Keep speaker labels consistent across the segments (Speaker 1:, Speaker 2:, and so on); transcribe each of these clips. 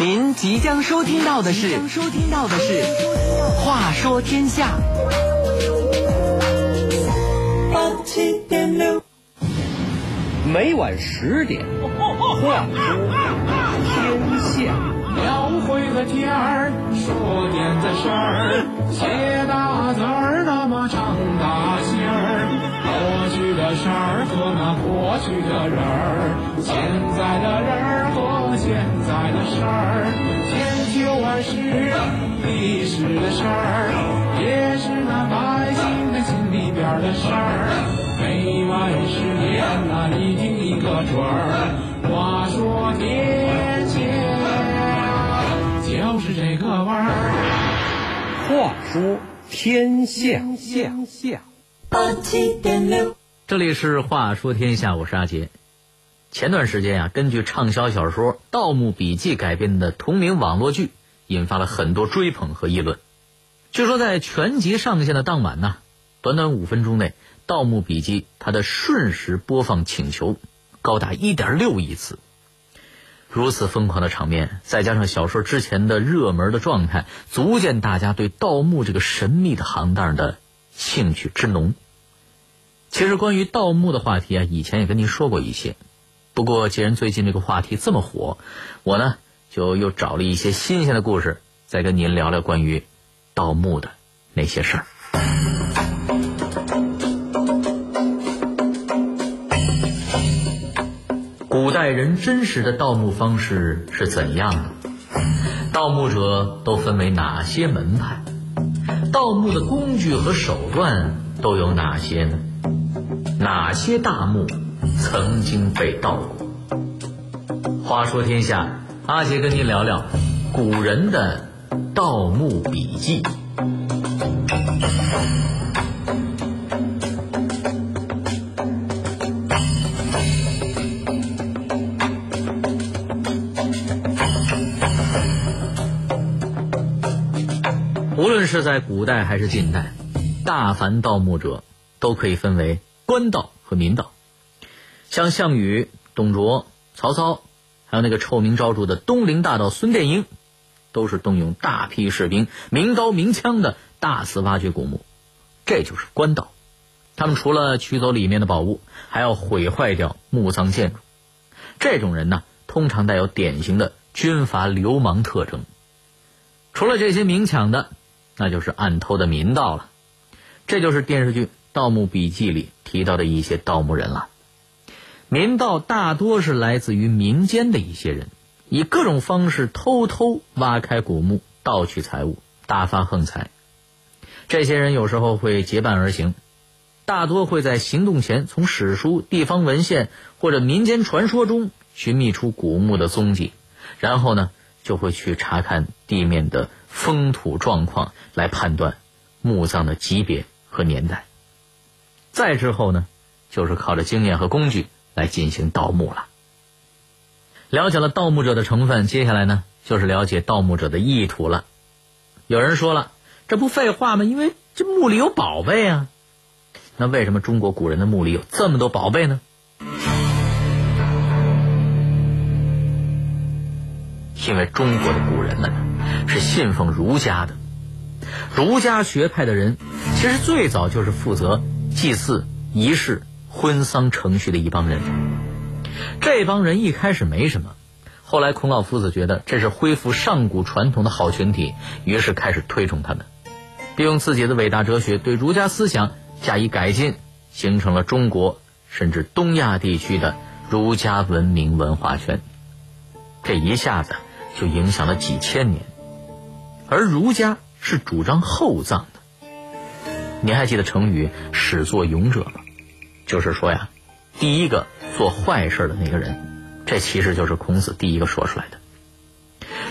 Speaker 1: 您即将收听到的是，收听到的是《话说天下》。
Speaker 2: 八七点六，
Speaker 3: 每晚十点，话说天下。
Speaker 4: 描绘个天儿，说点子事儿，写大字儿，那么长大心儿。过去的事儿和那过去的人儿，现在的人儿和现在的事儿，千秋万世历史的事儿，也是那百姓的心里边儿的事儿。每晚十年那一定一个准儿。话说天
Speaker 3: 话说天下，
Speaker 1: 天下，
Speaker 2: 八七点六，
Speaker 5: 这里是《话说天下》，我是阿杰。前段时间啊，根据畅销小说《盗墓笔记》改编的同名网络剧，引发了很多追捧和议论。据说在全集上线的当晚呢，短短五分钟内，《盗墓笔记》它的瞬时播放请求高达一点六亿次。如此疯狂的场面，再加上小说之前的热门的状态，足见大家对盗墓这个神秘的行当的兴趣之浓。其实关于盗墓的话题啊，以前也跟您说过一些。不过既然最近这个话题这么火，我呢就又找了一些新鲜的故事，再跟您聊聊关于盗墓的那些事儿。古代人真实的盗墓方式是怎样的？盗墓者都分为哪些门派？盗墓的工具和手段都有哪些呢？哪些大墓曾经被盗过？话说天下，阿杰跟您聊聊古人的盗墓笔记。是在古代还是近代，大凡盗墓者都可以分为官盗和民盗。像项羽、董卓、曹操，还有那个臭名昭著的东陵大盗孙殿英，都是动用大批士兵、明刀明枪的大肆挖掘古墓，这就是官盗。他们除了取走里面的宝物，还要毁坏掉墓葬建筑。这种人呢，通常带有典型的军阀流氓特征。除了这些明抢的，那就是暗偷的民盗了。这就是电视剧《盗墓笔记》里提到的一些盗墓人了。民盗大多是来自于民间的一些人，以各种方式偷偷挖开古墓，盗取财物，大发横财。这些人有时候会结伴而行，大多会在行动前从史书、地方文献或者民间传说中寻觅出古墓的踪迹，然后呢，就会去查看地面的风土状况，来判断墓葬的级别和年代。再之后呢，就是靠着经验和工具来进行盗墓了。了解了盗墓者的成分，接下来呢，就是了解盗墓者的意图了。有人说了，这不废话吗？因为这墓里有宝贝啊。那为什么中国古人的墓里有这么多宝贝呢？因为中国的古人们是信奉儒家的，儒家学派的人其实最早就是负责祭祀、仪式、婚丧程序的一帮人。这帮人一开始没什么，后来孔老夫子觉得这是恢复上古传统的好群体，于是开始推崇他们，并用自己的伟大哲学对儒家思想加以改进，形成了中国甚至东亚地区的儒家文明文化圈。这一下子就影响了几千年，而儒家是主张厚葬的。您还记得成语“始作俑者”吗？就是说呀，第一个做坏事的那个人，这其实就是孔子第一个说出来的。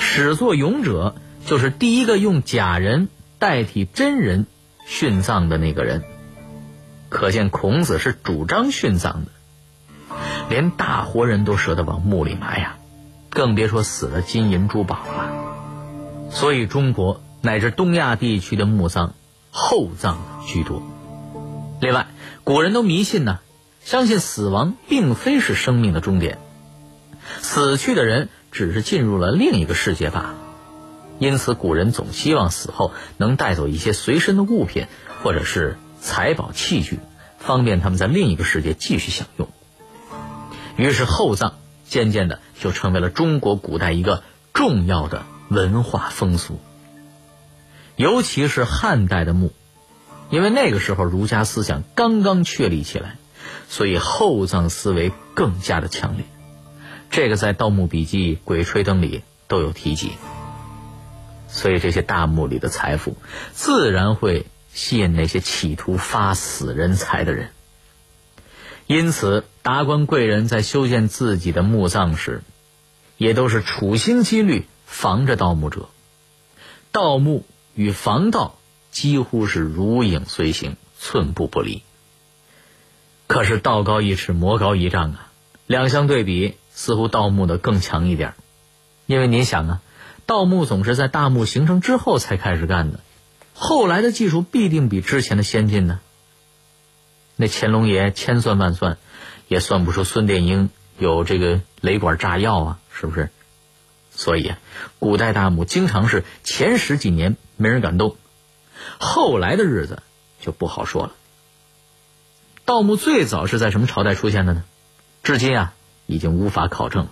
Speaker 5: 始作俑者就是第一个用假人代替真人殉葬的那个人，可见孔子是主张殉葬的，连大活人都舍得往墓里埋呀。更别说死了金银珠宝了，所以中国乃至东亚地区的墓葬厚葬居多。另外，古人都迷信呢，相信死亡并非是生命的终点，死去的人只是进入了另一个世界罢了。因此，古人总希望死后能带走一些随身的物品，或者是财宝器具，方便他们在另一个世界继续享用。于是，厚葬渐渐的就成为了中国古代一个重要的文化风俗。尤其是汉代的墓，因为那个时候儒家思想刚刚确立起来，所以厚葬思维更加的强烈。这个在《盗墓笔记》《鬼吹灯》里都有提及。所以这些大墓里的财富，自然会吸引那些企图发死人财的人。因此，达官贵人在修建自己的墓葬时，也都是处心积虑防着盗墓者。盗墓与防盗几乎是如影随形，寸步不离。可是道高一尺，魔高一丈啊！两相对比，似乎盗墓的更强一点，因为您想啊。盗墓总是在大墓形成之后才开始干的，后来的技术必定比之前的先进呢。那乾隆爷千算万算，也算不出孙殿英有这个雷管炸药啊，是不是？所以啊，古代大墓经常是前十几年没人敢动，后来的日子就不好说了。盗墓最早是在什么朝代出现的呢？至今啊，已经无法考证了。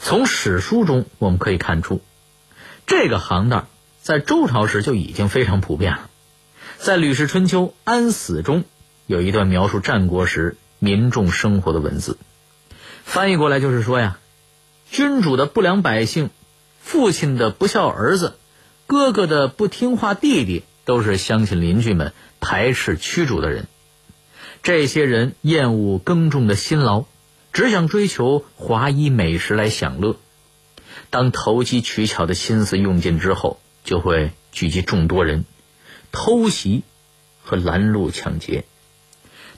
Speaker 5: 从史书中我们可以看出，这个行当在周朝时就已经非常普遍了。在《吕氏春秋·安死》中，有一段描述战国时民众生活的文字，翻译过来就是说呀，君主的不良百姓，父亲的不孝儿子，哥哥的不听话弟弟，都是乡亲邻居们排斥驱逐的人。这些人厌恶耕种的辛劳。只想追求华衣美食来享乐，当投机取巧的心思用尽之后，就会聚集众多人，偷袭和拦路抢劫。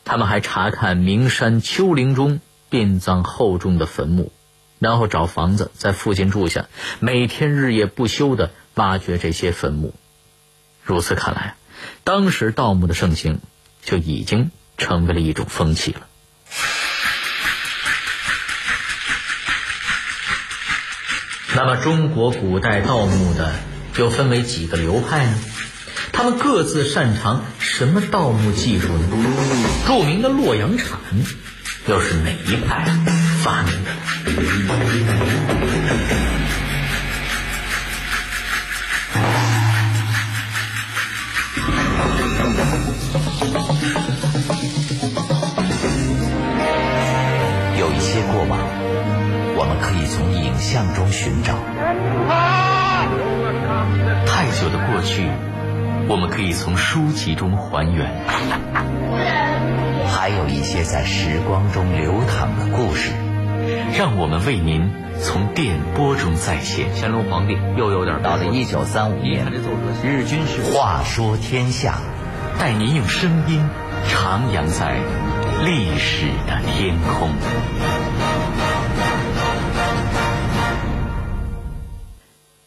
Speaker 5: 他们还查看名山丘陵中殡葬厚重的坟墓，然后找房子在附近住下，每天日夜不休的挖掘这些坟墓。如此看来，当时盗墓的盛行就已经成为了一种风气了。那么，中国古代盗墓的又分为几个流派呢？他们各自擅长什么盗墓技术呢？著名的洛阳铲又是哪一派发明的？
Speaker 6: 有一些过往，我们可以从影像中寻找；太久的过去，我们可以从书籍中还原；还有一些在时光中流淌的故事，让我们为您从电波中再现。
Speaker 5: 乾隆皇帝又有点
Speaker 6: 到了一九三五年，日军是话说天下，
Speaker 5: 带您用声音徜徉在历史的天空。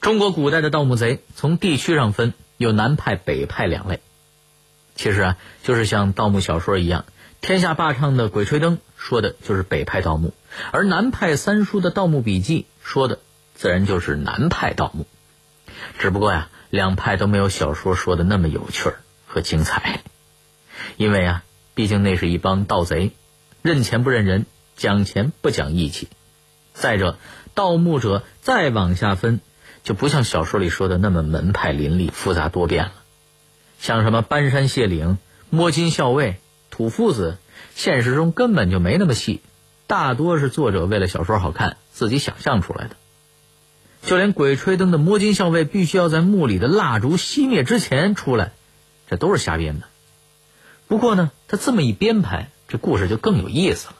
Speaker 5: 中国古代的盗墓贼从地区上分，有南派、北派两类。其实啊，就是像盗墓小说一样，天下霸唱的《鬼吹灯》说的就是北派盗墓，而南派三叔的《盗墓笔记》说的自然就是南派盗墓。只不过呀，两派都没有小说说的那么有趣儿和精彩，因为啊，毕竟那是一帮盗贼，认钱不认人，讲钱不讲义气。再者，盗墓者再往下分。就不像小说里说的那么门派林立、复杂多变了。像什么搬山卸岭、摸金校尉、土夫子，现实中根本就没那么细，大多是作者为了小说好看自己想象出来的。就连《鬼吹灯》的摸金校尉必须要在墓里的蜡烛熄灭之前出来，这都是瞎编的。不过呢，他这么一编排，这故事就更有意思了。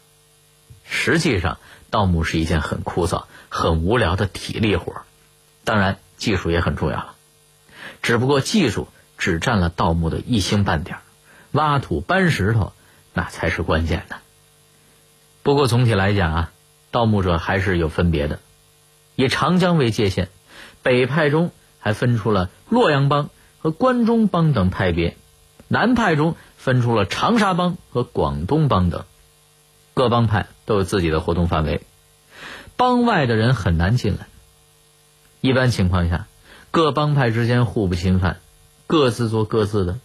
Speaker 5: 实际上，盗墓是一件很枯燥、很无聊的体力活。当然，技术也很重要了，只不过技术只占了盗墓的一星半点挖土搬石头那才是关键的。不过总体来讲啊，盗墓者还是有分别的。以长江为界限，北派中还分出了洛阳帮和关中帮等派别，南派中分出了长沙帮和广东帮等，各帮派都有自己的活动范围。帮外的人很难进来。一般情况下，各帮派之间互不侵犯，各自做各自的。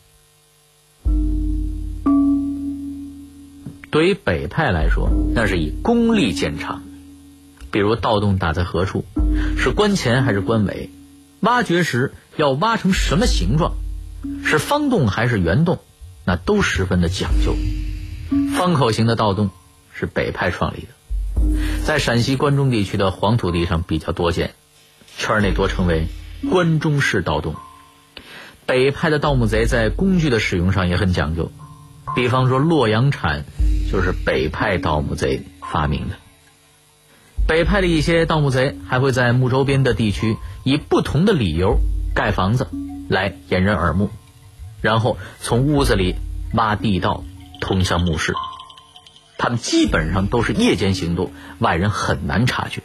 Speaker 5: 对于北派来说，那是以功利见长。比如盗洞打在何处，是关前还是关尾？挖掘时要挖成什么形状？是方洞还是圆洞？那都十分的讲究。方口型的盗洞是北派创立的，在陕西关中地区的黄土地上比较多见，圈内多称为关中式盗洞。北派的盗墓贼在工具的使用上也很讲究，比方说洛阳铲。就是北派盗墓贼发明的。北派的一些盗墓贼还会在墓周边的地区以不同的理由盖房子来掩人耳目，然后从屋子里挖地道通向墓室。他们基本上都是夜间行动，外人很难察觉。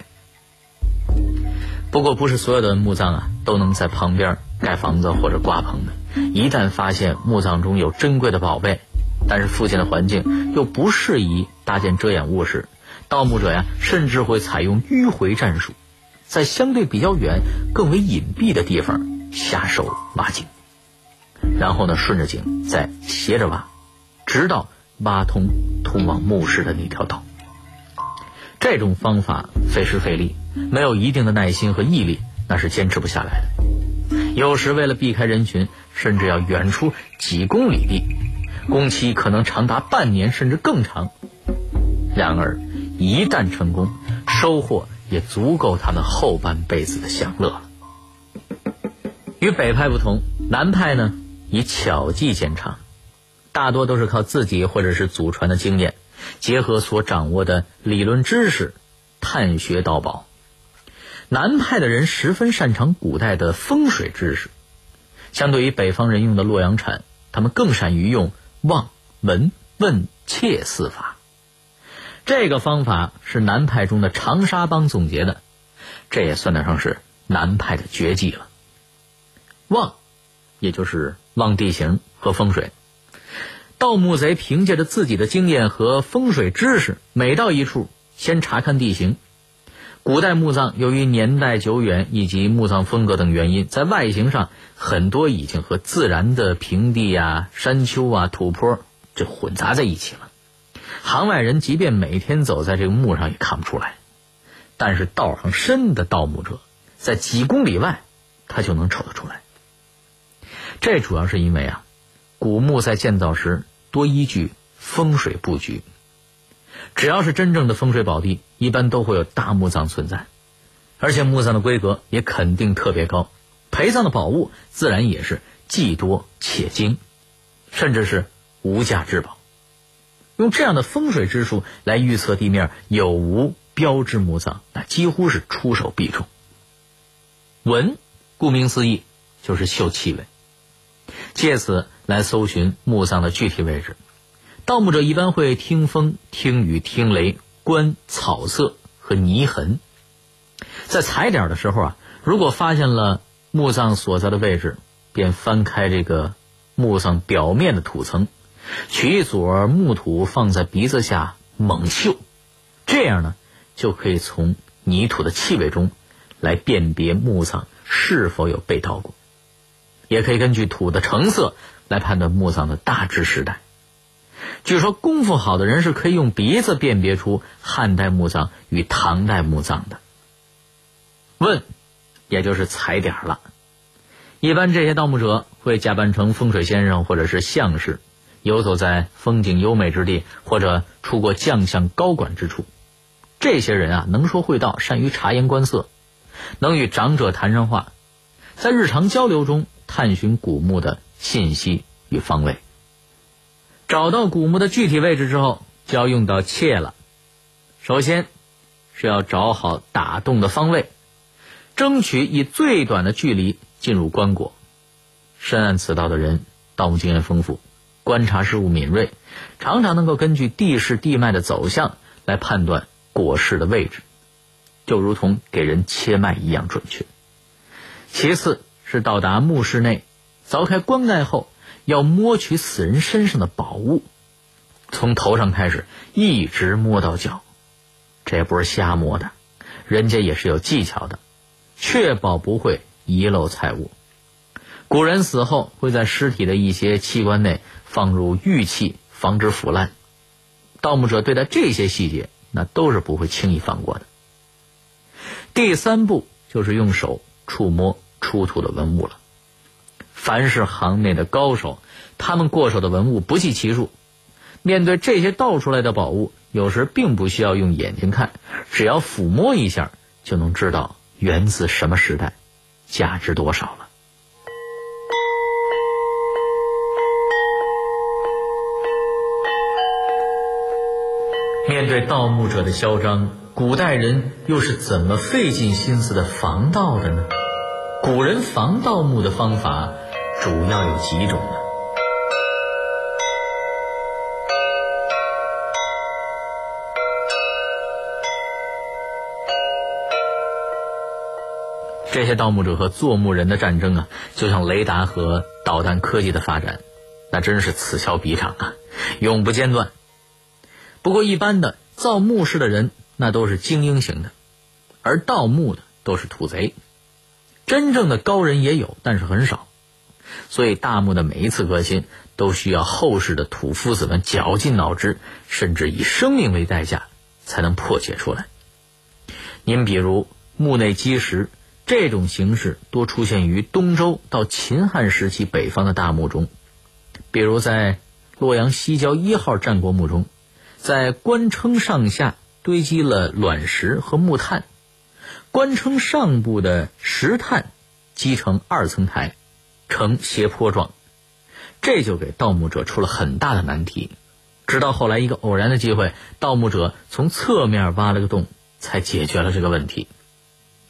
Speaker 5: 不过，不是所有的墓葬啊都能在旁边盖房子或者挂棚的。一旦发现墓葬中有珍贵的宝贝，但是附近的环境又不适宜搭建遮掩物时，盗墓者呀甚至会采用迂回战术，在相对比较远、更为隐蔽的地方下手挖井，然后呢顺着井再斜着挖，直到挖通通往墓室的那条道。这种方法费时费力，没有一定的耐心和毅力，那是坚持不下来的。有时为了避开人群，甚至要远出几公里地。工期可能长达半年甚至更长，然而一旦成功，收获也足够他们后半辈子的享乐了。与北派不同，南派呢以巧技见长，大多都是靠自己或者是祖传的经验，结合所掌握的理论知识，探穴盗宝。南派的人十分擅长古代的风水知识，相对于北方人用的洛阳铲，他们更善于用。望、闻、问、切四法，这个方法是南派中的长沙帮总结的，这也算得上是南派的绝技了。望，也就是望地形和风水。盗墓贼凭借着自己的经验和风水知识，每到一处先查看地形。古代墓葬由于年代久远以及墓葬风格等原因，在外形上很多已经和自然的平地啊、山丘啊、土坡这混杂在一起了。行外人即便每天走在这个墓上也看不出来，但是道行深的盗墓者，在几公里外他就能瞅得出来。这主要是因为啊，古墓在建造时多依据风水布局。只要是真正的风水宝地，一般都会有大墓葬存在，而且墓葬的规格也肯定特别高，陪葬的宝物自然也是既多且精，甚至是无价之宝。用这样的风水之术来预测地面有无标志墓葬，那几乎是出手必中。闻，顾名思义就是嗅气味，借此来搜寻墓葬的具体位置。盗墓者一般会听风、听雨、听雷、观草色和泥痕。在踩点的时候啊，如果发现了墓葬所在的位置，便翻开这个墓葬表面的土层，取一撮木土放在鼻子下猛嗅，这样呢，就可以从泥土的气味中来辨别墓葬是否有被盗过，也可以根据土的成色来判断墓葬的大致时代。据说功夫好的人是可以用鼻子辨别出汉代墓葬与唐代墓葬的。问，也就是踩点儿了。一般这些盗墓者会假扮成风水先生或者是相士，游走在风景优美之地或者出过将相高管之处。这些人啊，能说会道，善于察言观色，能与长者谈上话，在日常交流中探寻古墓的信息与方位。找到古墓的具体位置之后，就要用到切了。首先是要找好打洞的方位，争取以最短的距离进入棺椁。深谙此道的人，盗墓经验丰富，观察事物敏锐，常常能够根据地势地脉的走向来判断椁室的位置，就如同给人切脉一样准确。其次是到达墓室内，凿开棺盖后。要摸取死人身上的宝物，从头上开始一直摸到脚，这不是瞎摸的。人家也是有技巧的，确保不会遗漏财物。古人死后会在尸体的一些器官内放入玉器，防止腐烂。盗墓者对待这些细节，那都是不会轻易放过的。第三步就是用手触摸出土的文物了。凡是行内的高手，他们过手的文物不计其数。面对这些盗出来的宝物，有时并不需要用眼睛看，只要抚摸一下，就能知道源自什么时代，价值多少了。面对盗墓者的嚣张，古代人又是怎么费尽心思的防盗的呢？古人防盗墓的方法主要有几种呢？这些盗墓者和做墓人的战争啊，就像雷达和导弹科技的发展，那真是此消彼长啊，永不间断。不过，一般的造墓室的人那都是精英型的，而盗墓的都是土贼。真正的高人也有，但是很少。所以，大墓的每一次革新都需要后世的土夫子们绞尽脑汁，甚至以生命为代价才能破解出来。您比如墓内基石这种形式，多出现于东周到秦汉时期北方的大墓中，比如在洛阳西郊一号战国墓中。在官称上下堆积了卵石和木炭，官称上部的石炭积成二层台，呈斜坡状，这就给盗墓者出了很大的难题。直到后来一个偶然的机会，盗墓者从侧面挖了个洞，才解决了这个问题。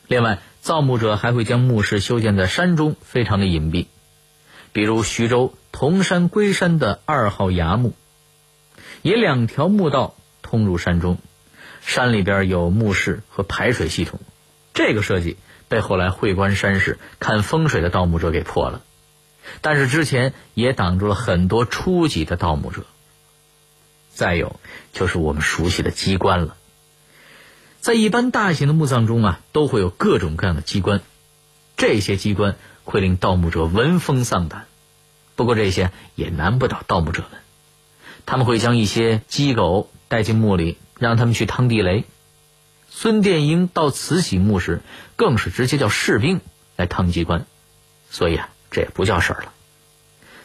Speaker 5: 另外，造墓者还会将墓室修建在山中，非常的隐蔽，比如徐州铜山龟山的二号崖墓。以两条墓道通入山中，山里边有墓室和排水系统。这个设计被后来会观山势、看风水的盗墓者给破了，但是之前也挡住了很多初级的盗墓者。再有就是我们熟悉的机关了，在一般大型的墓葬中啊，都会有各种各样的机关，这些机关会令盗墓者闻风丧胆。不过这些也难不倒盗墓者们。他们会将一些鸡狗带进墓里，让他们去趟地雷。孙殿英到慈禧墓时，更是直接叫士兵来趟机关，所以啊，这也不叫事儿了。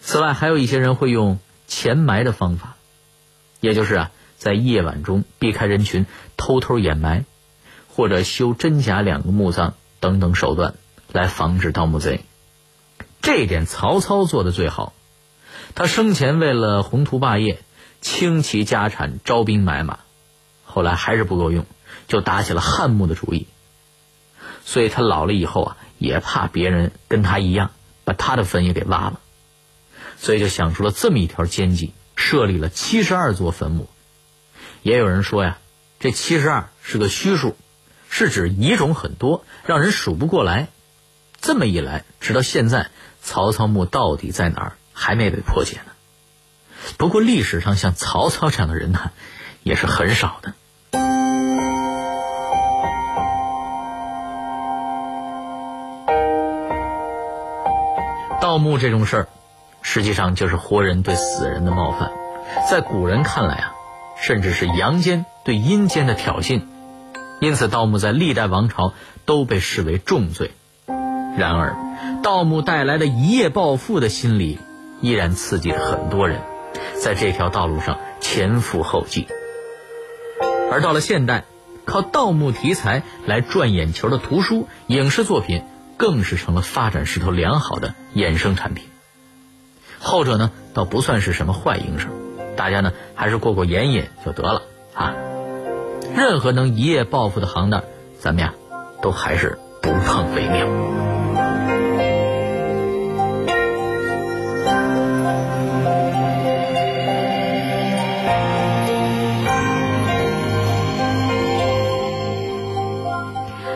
Speaker 5: 此外，还有一些人会用潜埋的方法，也就是啊，在夜晚中避开人群，偷偷掩埋，或者修真假两个墓葬等等手段来防止盗墓贼。这一点曹操做的最好，他生前为了宏图霸业。倾其家产招兵买马，后来还是不够用，就打起了汉墓的主意。所以他老了以后啊，也怕别人跟他一样把他的坟也给挖了，所以就想出了这么一条奸计，设立了七十二座坟墓。也有人说呀，这七十二是个虚数，是指遗种很多，让人数不过来。这么一来，直到现在，曹操墓到底在哪儿，还没被破解呢。不过历史上像曹操这样的人呢，也是很少的。盗墓这种事儿，实际上就是活人对死人的冒犯，在古人看来啊，甚至是阳间对阴间的挑衅，因此盗墓在历代王朝都被视为重罪。然而，盗墓带来的一夜暴富的心理，依然刺激着很多人。在这条道路上前赴后继，而到了现代，靠盗墓题材来赚眼球的图书、影视作品，更是成了发展势头良好的衍生产品。后者呢，倒不算是什么坏营生，大家呢还是过过眼瘾就得了啊。任何能一夜暴富的行当，咱们呀，都还是不碰为妙。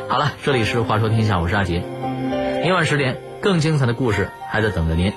Speaker 5: 好了这里是《话说天下》，我是阿杰。明晚十点，更精彩的故事还在等着您。